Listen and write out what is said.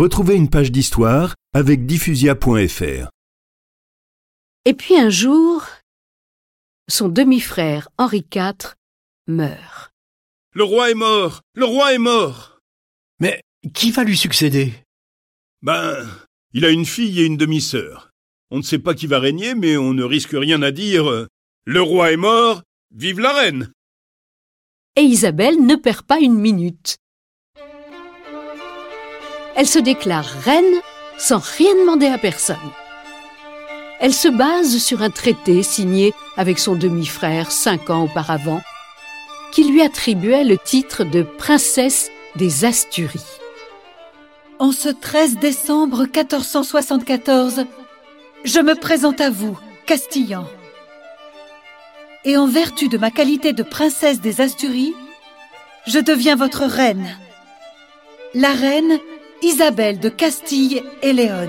Retrouvez une page d'histoire avec diffusia.fr. Et puis un jour, son demi-frère Henri IV meurt. Le roi est mort Le roi est mort Mais qui va lui succéder? Ben, il a une fille et une demi-sœur. On ne sait pas qui va régner, mais on ne risque rien à dire. Le roi est mort, vive la reine Et Isabelle ne perd pas une minute. Elle se déclare reine sans rien demander à personne. Elle se base sur un traité signé avec son demi-frère cinq ans auparavant, qui lui attribuait le titre de princesse des Asturies. En ce 13 décembre 1474, je me présente à vous, Castillan. Et en vertu de ma qualité de princesse des Asturies, je deviens votre reine. La reine Isabelle de Castille et Léon.